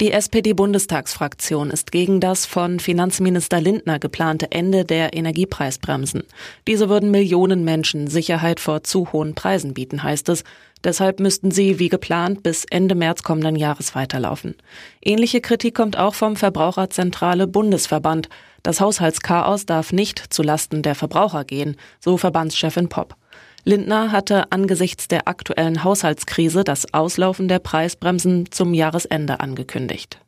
Die SPD-Bundestagsfraktion ist gegen das von Finanzminister Lindner geplante Ende der Energiepreisbremsen. Diese würden Millionen Menschen Sicherheit vor zu hohen Preisen bieten, heißt es. Deshalb müssten sie, wie geplant, bis Ende März kommenden Jahres weiterlaufen. Ähnliche Kritik kommt auch vom Verbraucherzentrale Bundesverband. Das Haushaltschaos darf nicht zulasten der Verbraucher gehen, so Verbandschefin Popp. Lindner hatte angesichts der aktuellen Haushaltskrise das Auslaufen der Preisbremsen zum Jahresende angekündigt.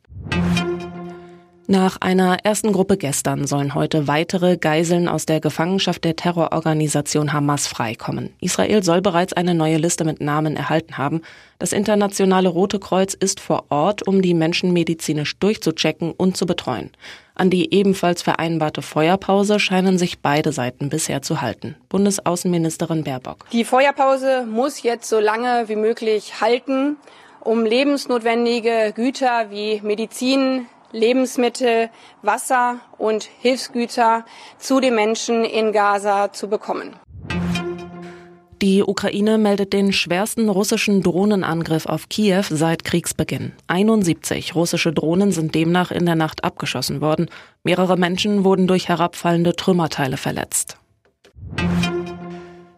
Nach einer ersten Gruppe gestern sollen heute weitere Geiseln aus der Gefangenschaft der Terrororganisation Hamas freikommen. Israel soll bereits eine neue Liste mit Namen erhalten haben. Das internationale Rote Kreuz ist vor Ort, um die Menschen medizinisch durchzuchecken und zu betreuen. An die ebenfalls vereinbarte Feuerpause scheinen sich beide Seiten bisher zu halten. Bundesaußenministerin Baerbock. Die Feuerpause muss jetzt so lange wie möglich halten, um lebensnotwendige Güter wie Medizin, Lebensmittel, Wasser und Hilfsgüter zu den Menschen in Gaza zu bekommen. Die Ukraine meldet den schwersten russischen Drohnenangriff auf Kiew seit Kriegsbeginn. 71 russische Drohnen sind demnach in der Nacht abgeschossen worden. Mehrere Menschen wurden durch herabfallende Trümmerteile verletzt.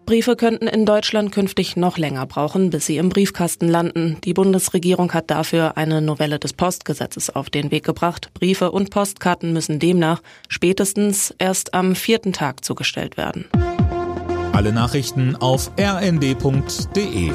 Briefe könnten in Deutschland künftig noch länger brauchen, bis sie im Briefkasten landen. Die Bundesregierung hat dafür eine Novelle des Postgesetzes auf den Weg gebracht. Briefe und Postkarten müssen demnach spätestens erst am vierten Tag zugestellt werden. Alle Nachrichten auf rnd.de